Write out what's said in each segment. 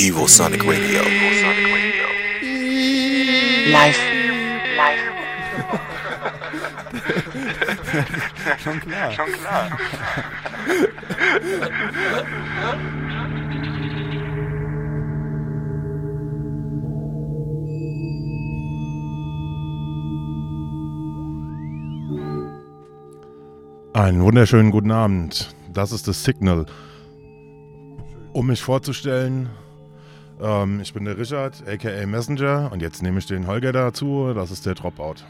Evil Sonic Radio. Live. Live. Schon klar. Schon klar. Einen wunderschönen guten Abend. Das ist das Signal. Um mich vorzustellen, ähm, ich bin der Richard, aka Messenger, und jetzt nehme ich den Holger dazu. Das ist der Dropout.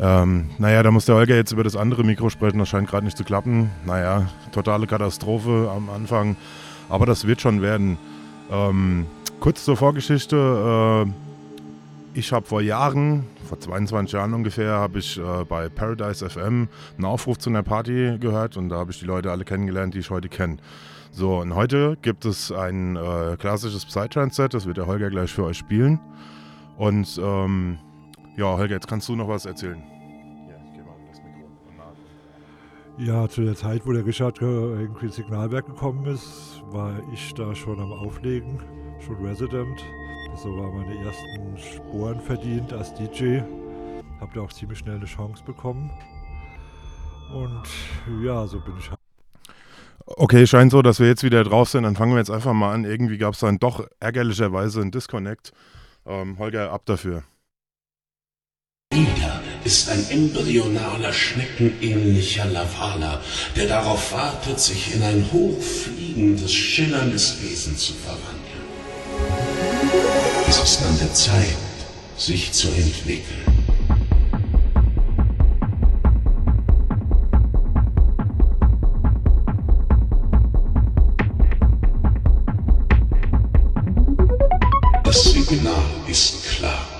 Ähm, naja, da muss der Holger jetzt über das andere Mikro sprechen. Das scheint gerade nicht zu klappen. Naja, totale Katastrophe am Anfang. Aber das wird schon werden. Ähm, kurz zur Vorgeschichte. Ich habe vor Jahren, vor 22 Jahren ungefähr, habe ich äh, bei Paradise FM einen Aufruf zu einer Party gehört und da habe ich die Leute alle kennengelernt, die ich heute kenne. So, und heute gibt es ein äh, klassisches Psytrance-Set, das wird der Holger gleich für euch spielen. Und ähm, ja, Holger, jetzt kannst du noch was erzählen. Ja, ich geh mal das Mikro. Ja, zu der Zeit, wo der Richard äh, irgendwie ins Signalwerk gekommen ist, war ich da schon am Auflegen, schon Resident. So war meine ersten Sporen verdient als DJ. Hab da auch ziemlich schnell eine Chance bekommen. Und ja, so bin ich halt. Okay, scheint so, dass wir jetzt wieder drauf sind. Dann fangen wir jetzt einfach mal an. Irgendwie gab es dann doch ärgerlicherweise einen Disconnect. Ähm, Holger, ab dafür. Ida ist ein embryonaler, schneckenähnlicher Lavala, der darauf wartet, sich in ein hochfliegendes, schillerndes Wesen zu verwandeln. Es ist an der Zeit, sich zu entwickeln. Das Signal ist klar.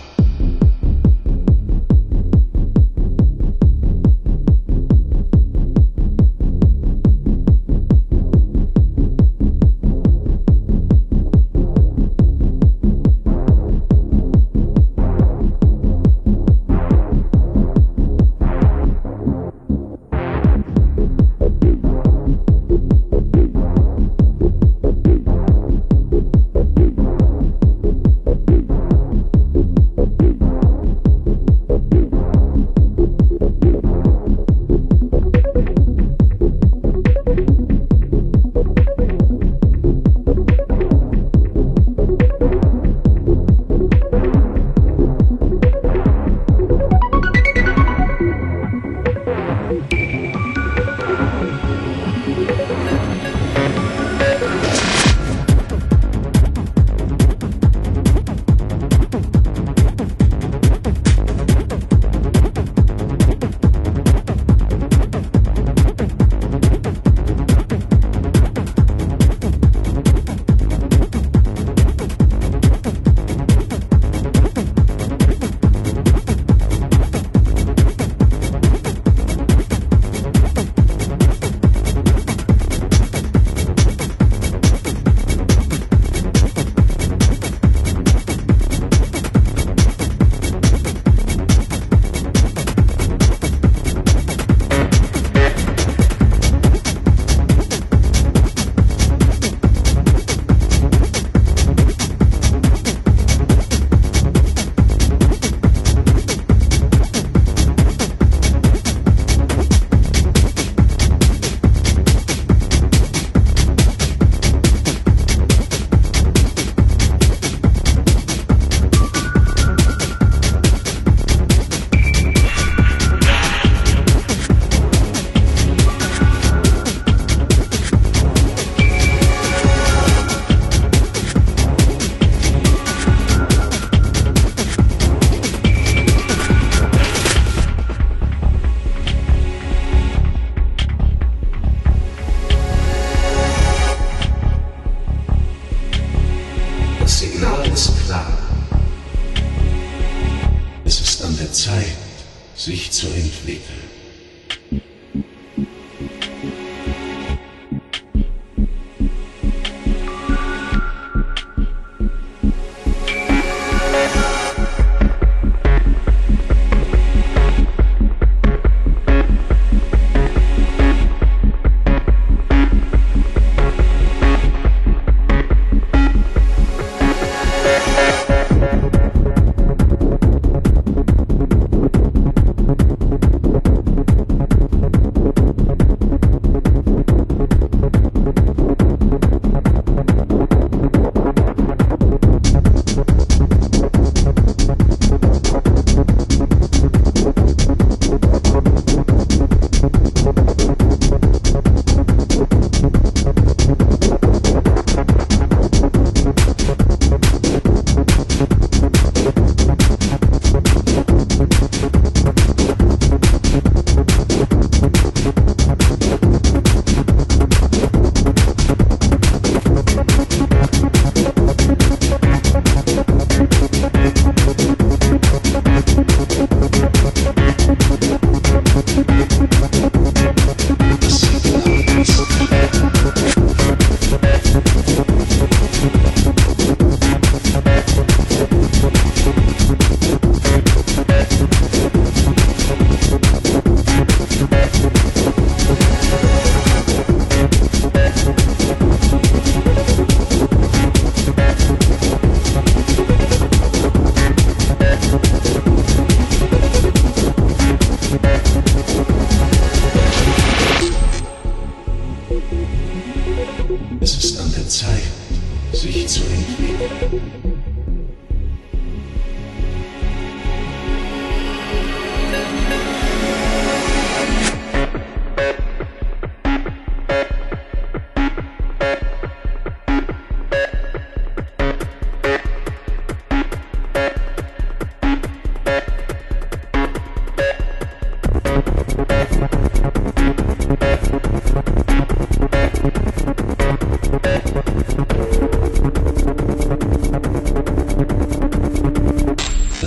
The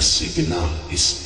signal is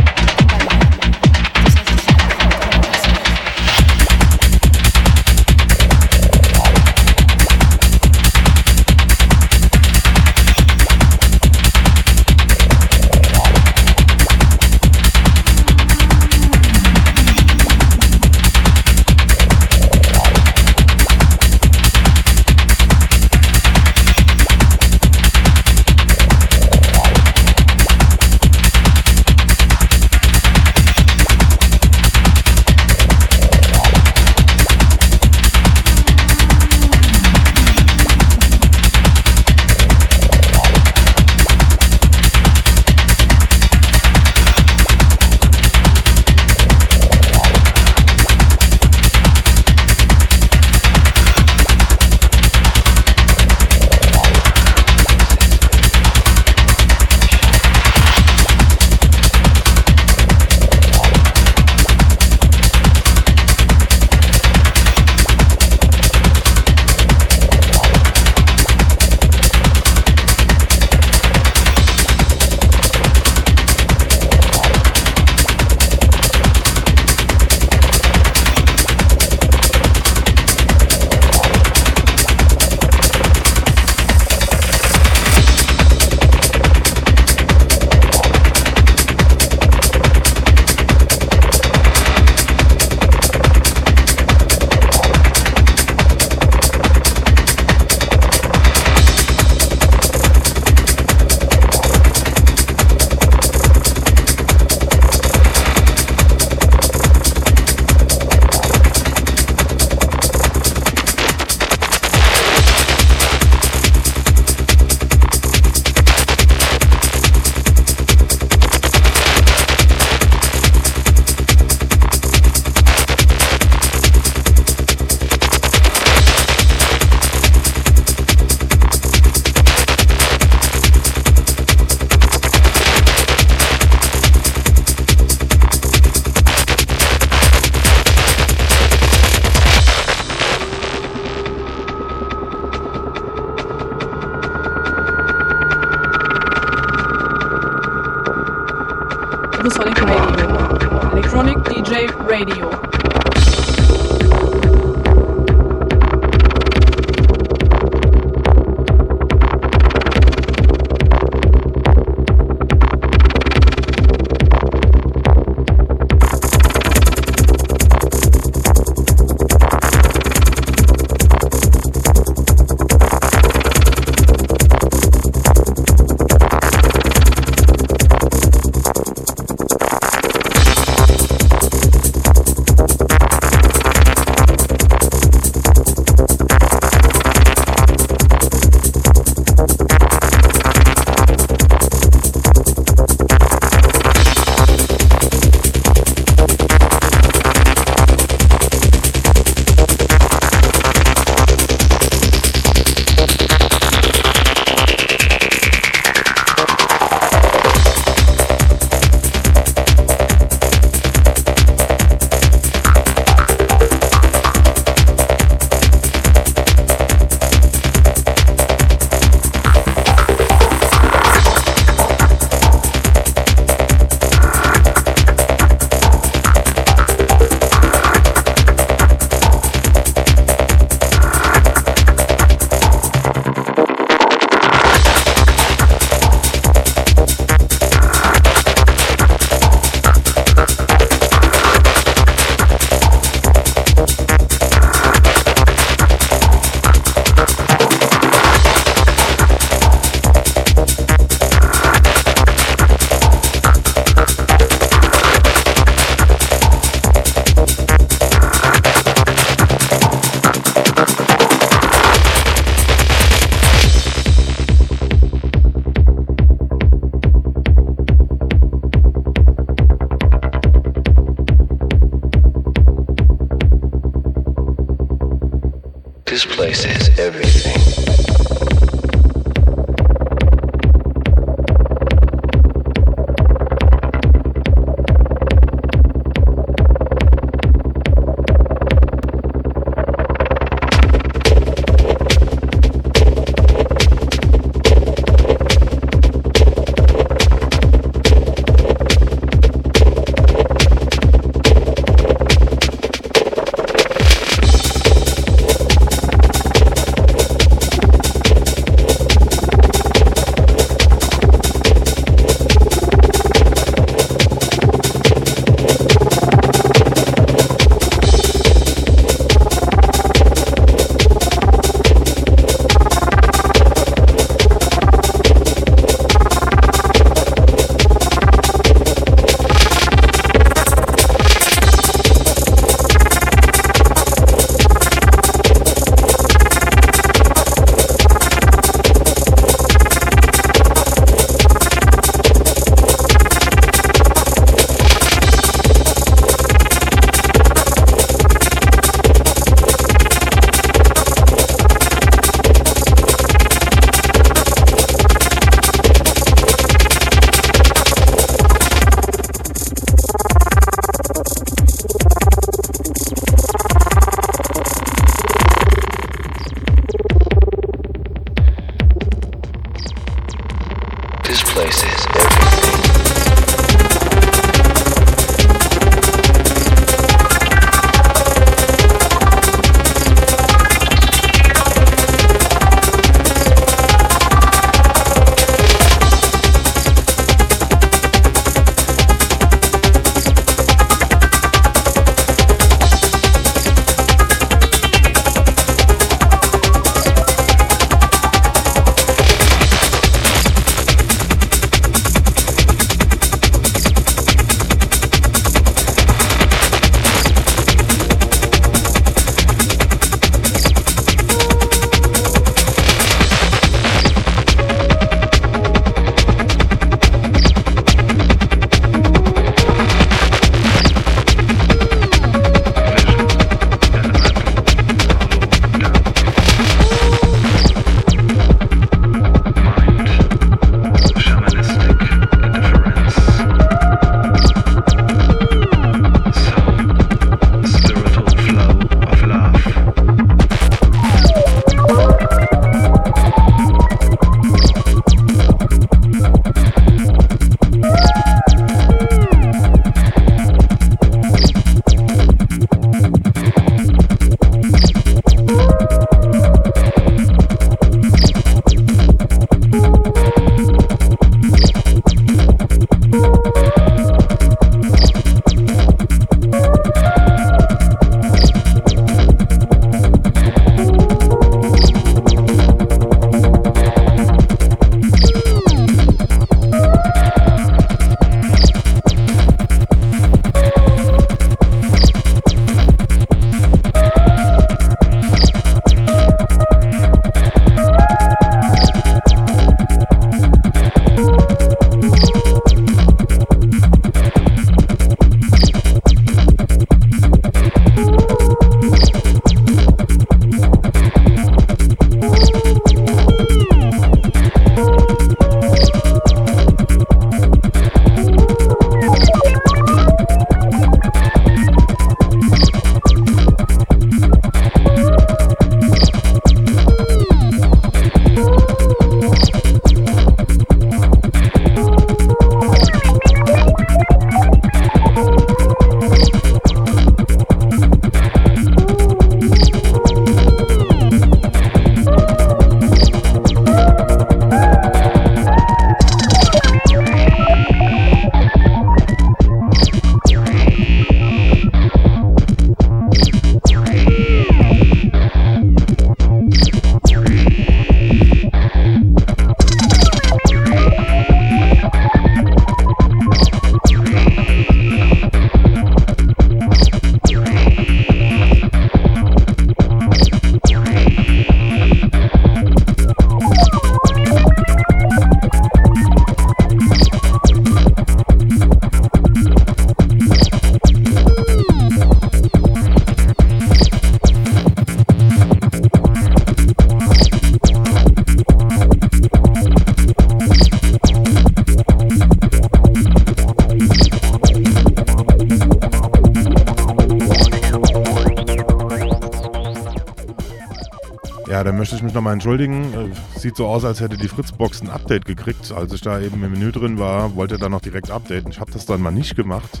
entschuldigen. Äh, Sieht so aus, als hätte die Fritzbox ein Update gekriegt. Als ich da eben im Menü drin war, wollte er dann noch direkt updaten. Ich habe das dann mal nicht gemacht.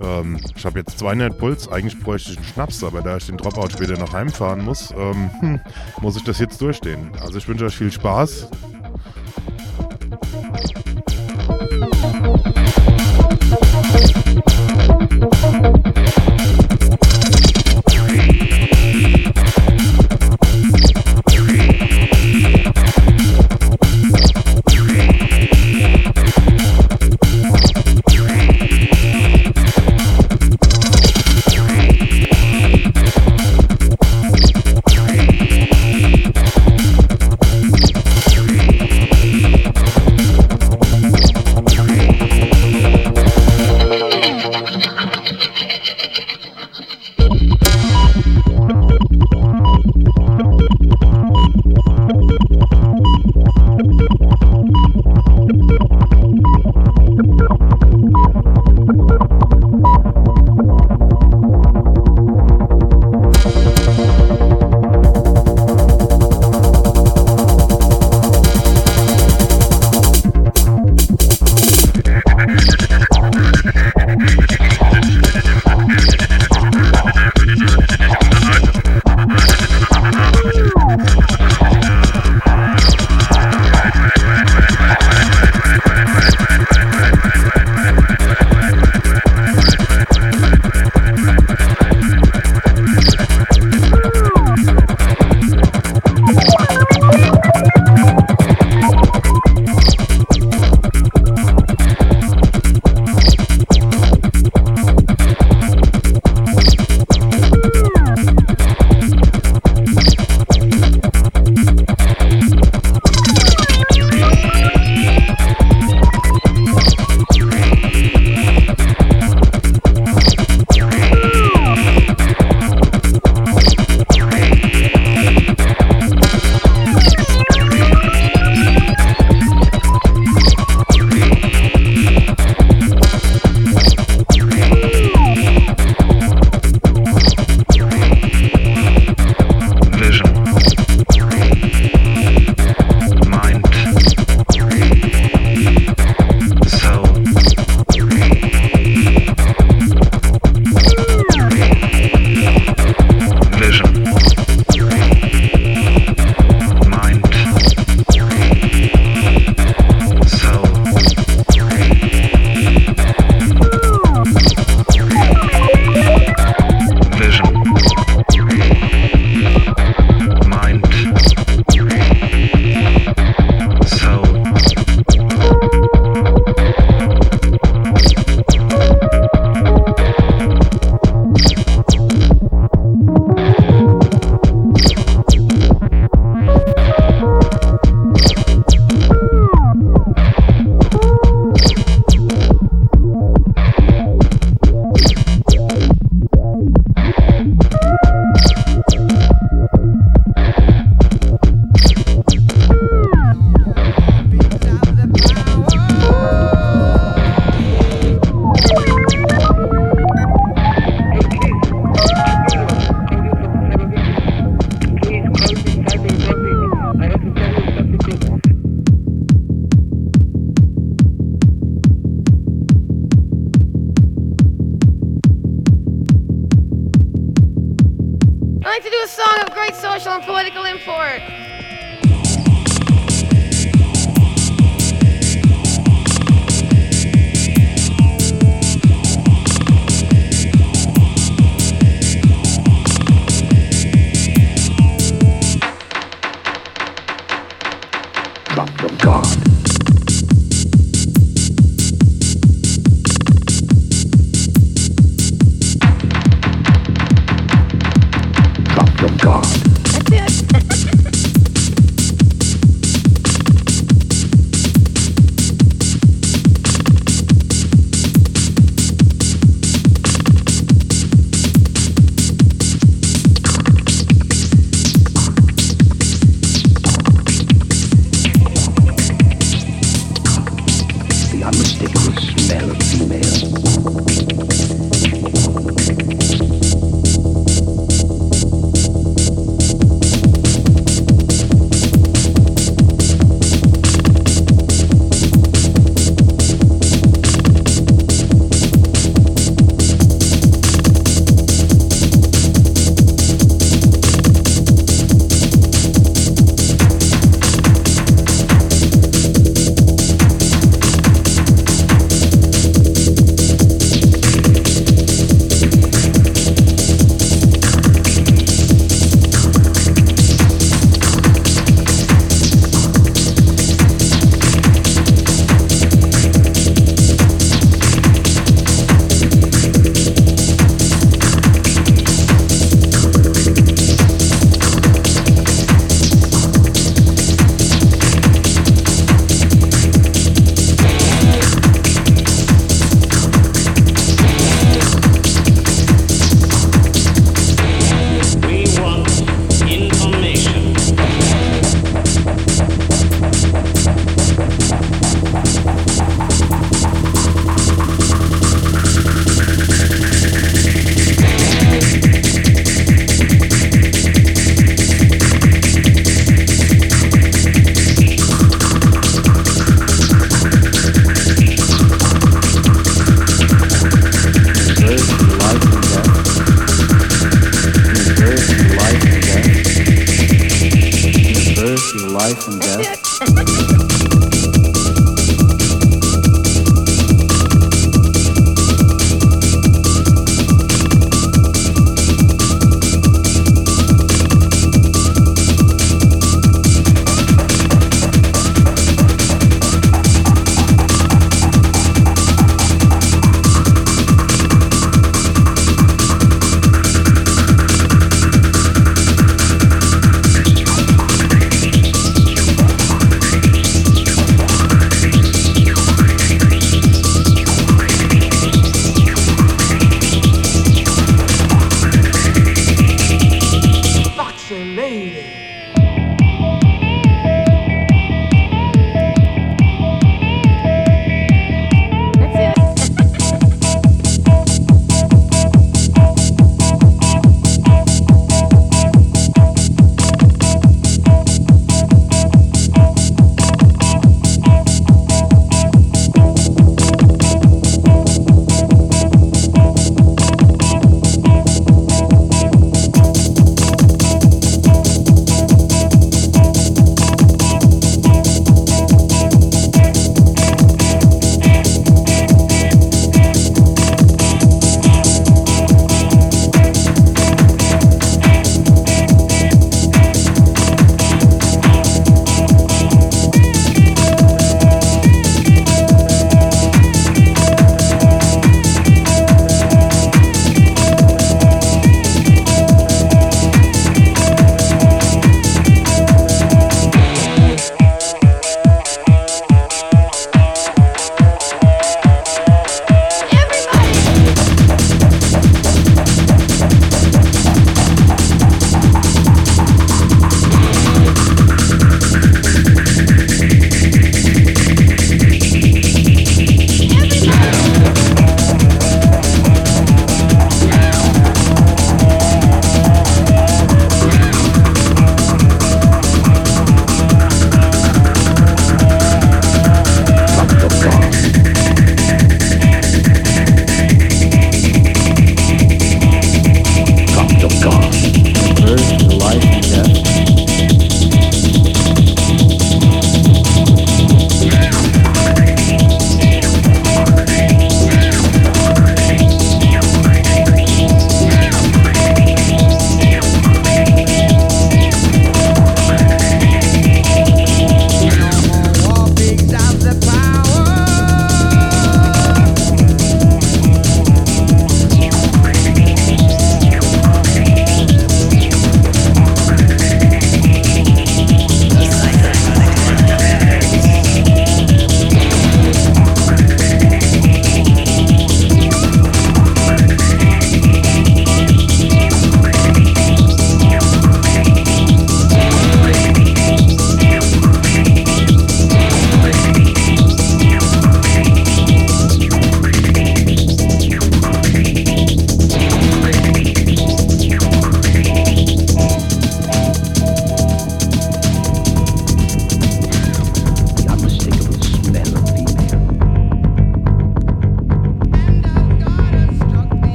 Ähm, ich habe jetzt 200 Puls. Eigentlich bräuchte ich einen Schnaps, aber da ich den Dropout später noch heimfahren muss, ähm, hm, muss ich das jetzt durchstehen. Also ich wünsche euch viel Spaß.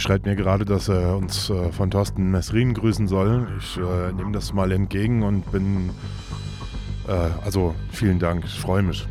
Schreibt mir gerade, dass er uns äh, von Thorsten Mesrin grüßen soll. Ich äh, nehme das mal entgegen und bin. Äh, also vielen Dank, ich freue mich.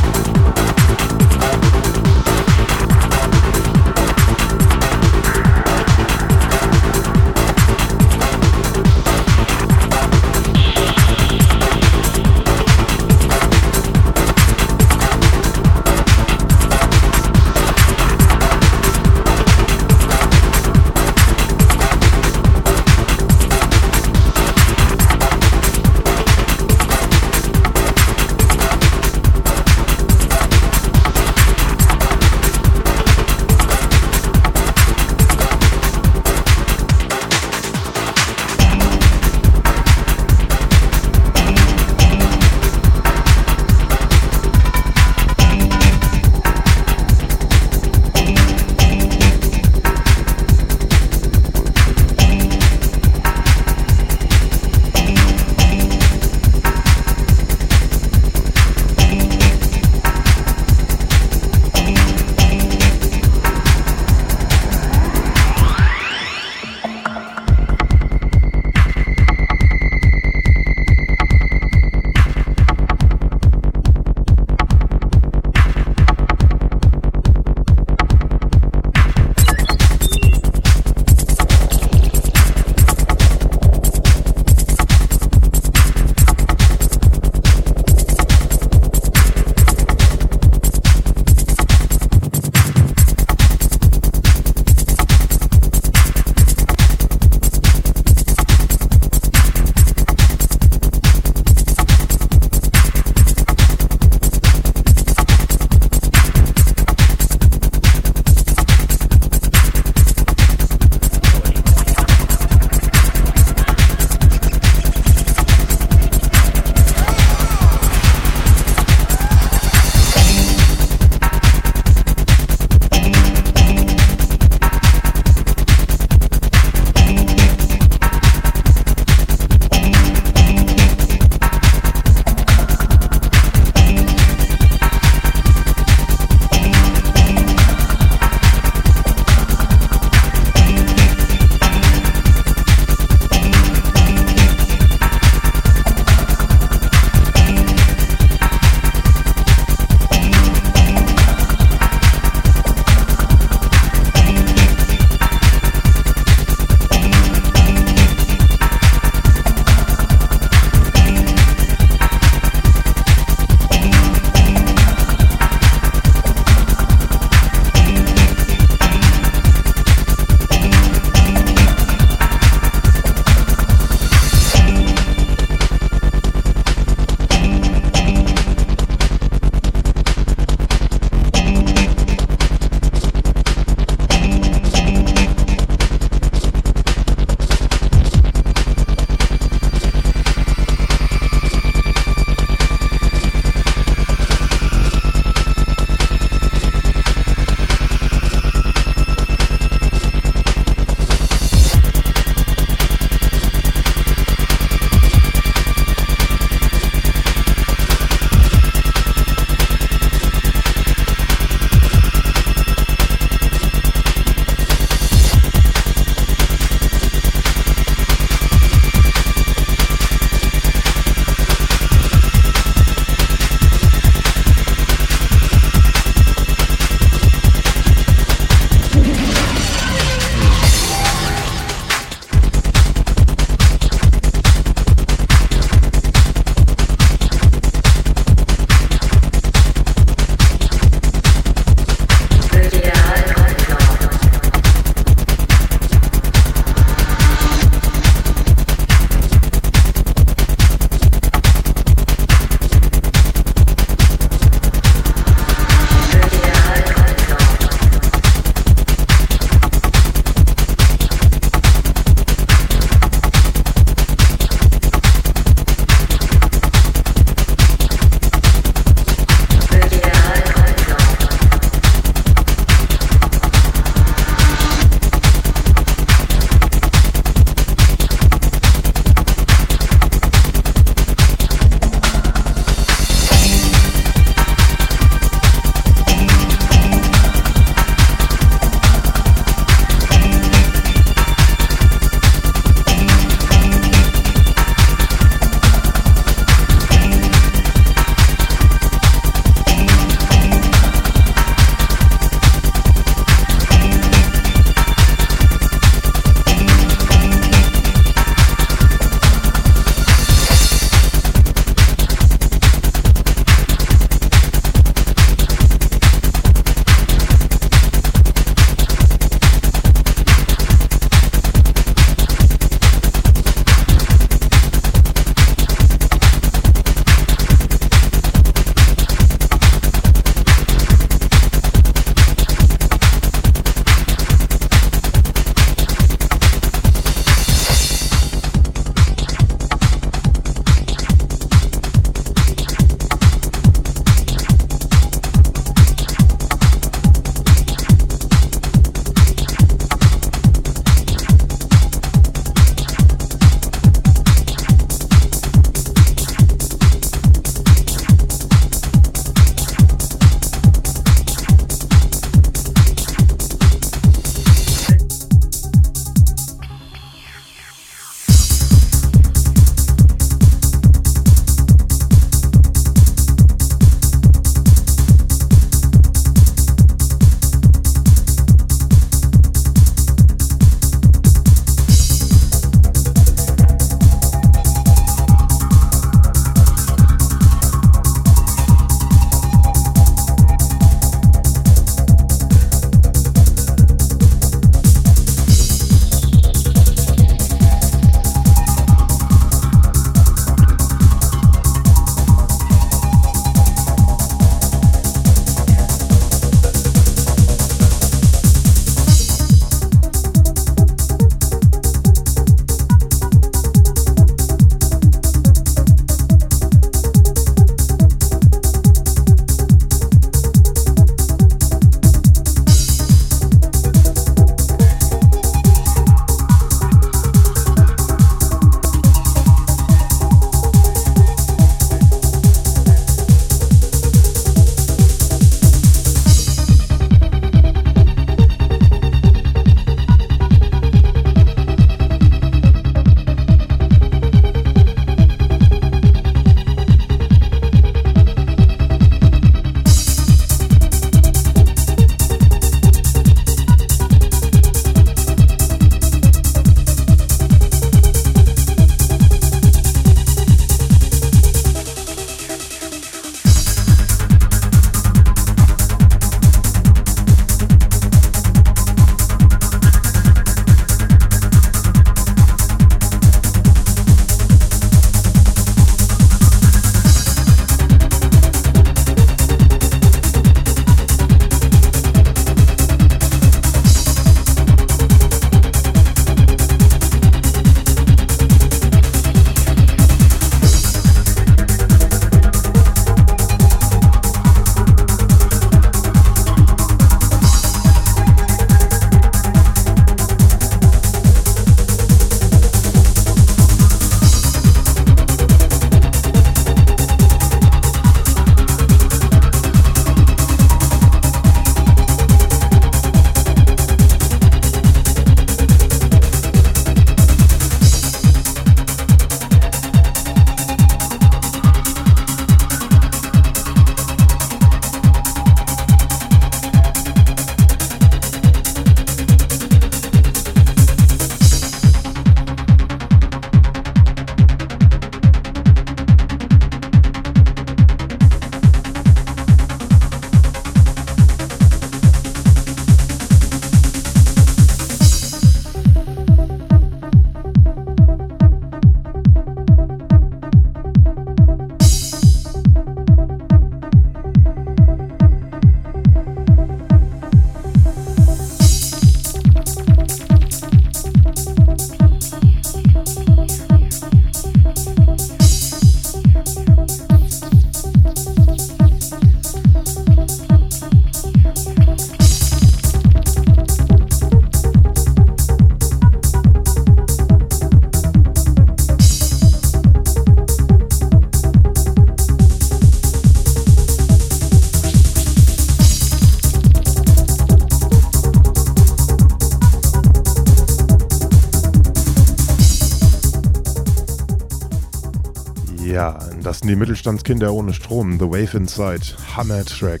Die Mittelstandskinder ohne Strom. The Wave Inside. Hammer Track.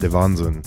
Der Wahnsinn.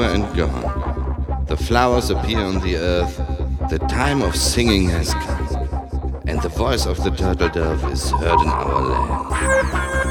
Over and gone. The flowers appear on the earth. The time of singing has come. And the voice of the turtle dove is heard in our land.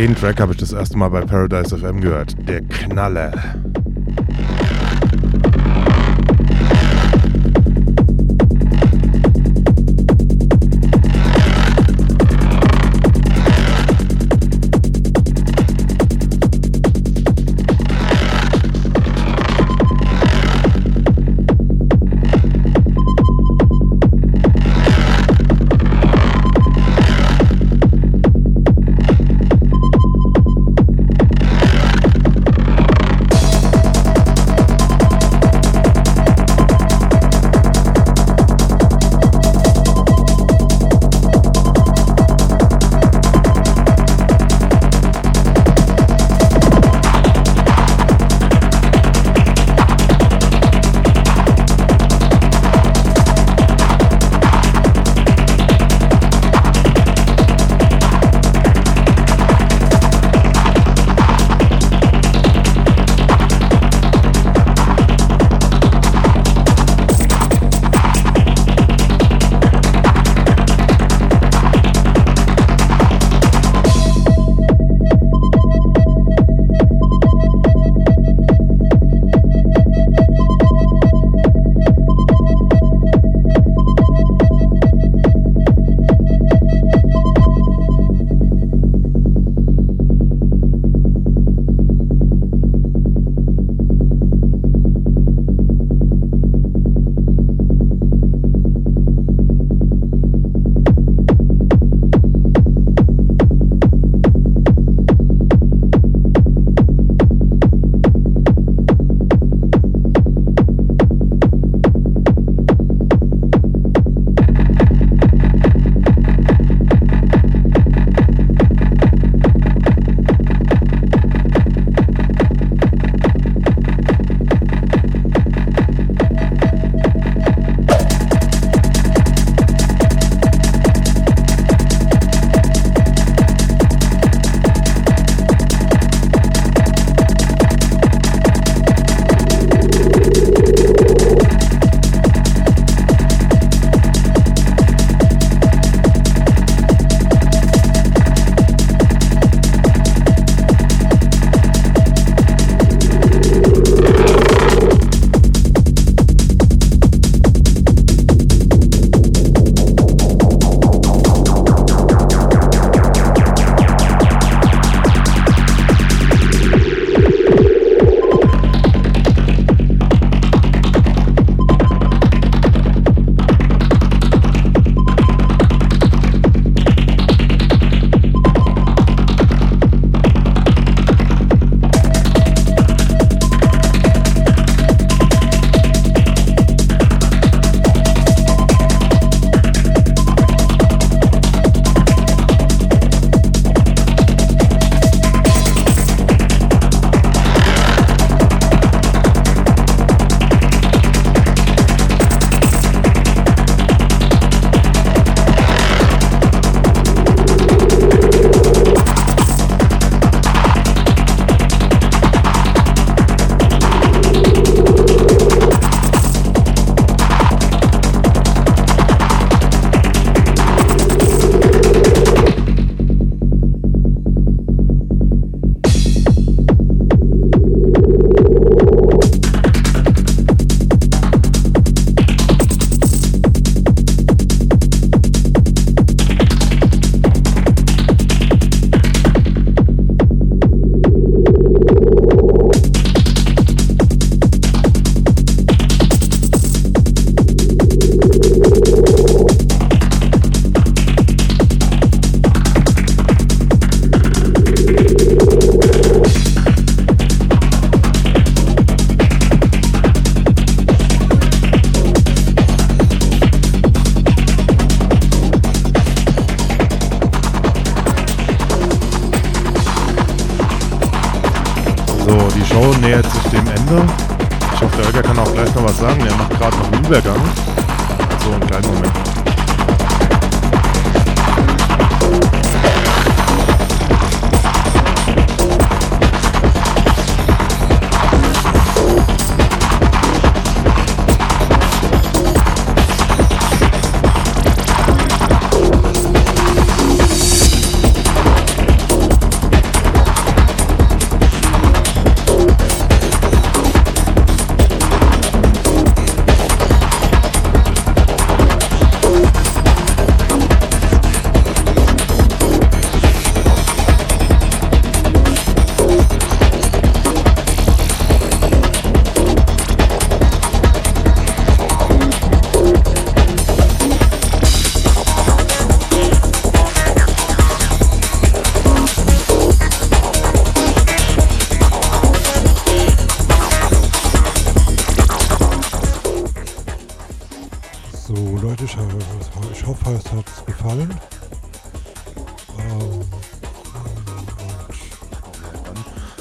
Den Track habe ich das erste Mal bei Paradise FM gehört. Der Knaller.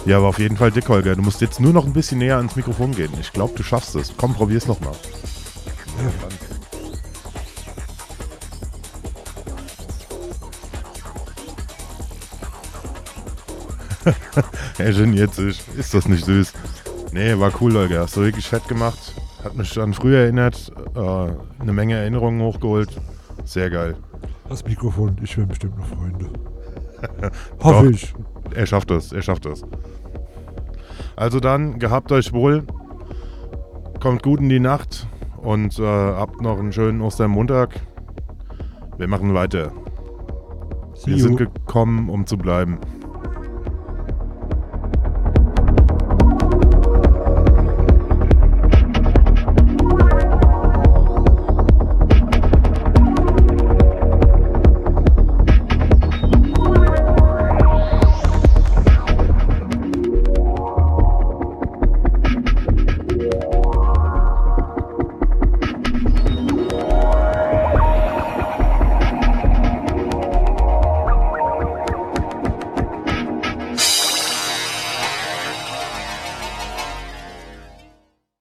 Ja, aber auf jeden Fall dick, Holger. Du musst jetzt nur noch ein bisschen näher ans Mikrofon gehen. Ich glaube, du schaffst es. Komm, probier's nochmal. er geniert sich. Ist das nicht süß? Nee, war cool, Holger. Hast du wirklich fett gemacht. Hat mich an früher erinnert. Äh, eine Menge Erinnerungen hochgeholt. Sehr geil. das Mikrofon, ich will bestimmt noch Freunde. Hoffe ich. Er schafft es, er schafft es. Also dann, gehabt euch wohl. Kommt gut in die Nacht und äh, habt noch einen schönen Ostermontag. Wir machen weiter. See Wir you. sind gekommen, um zu bleiben.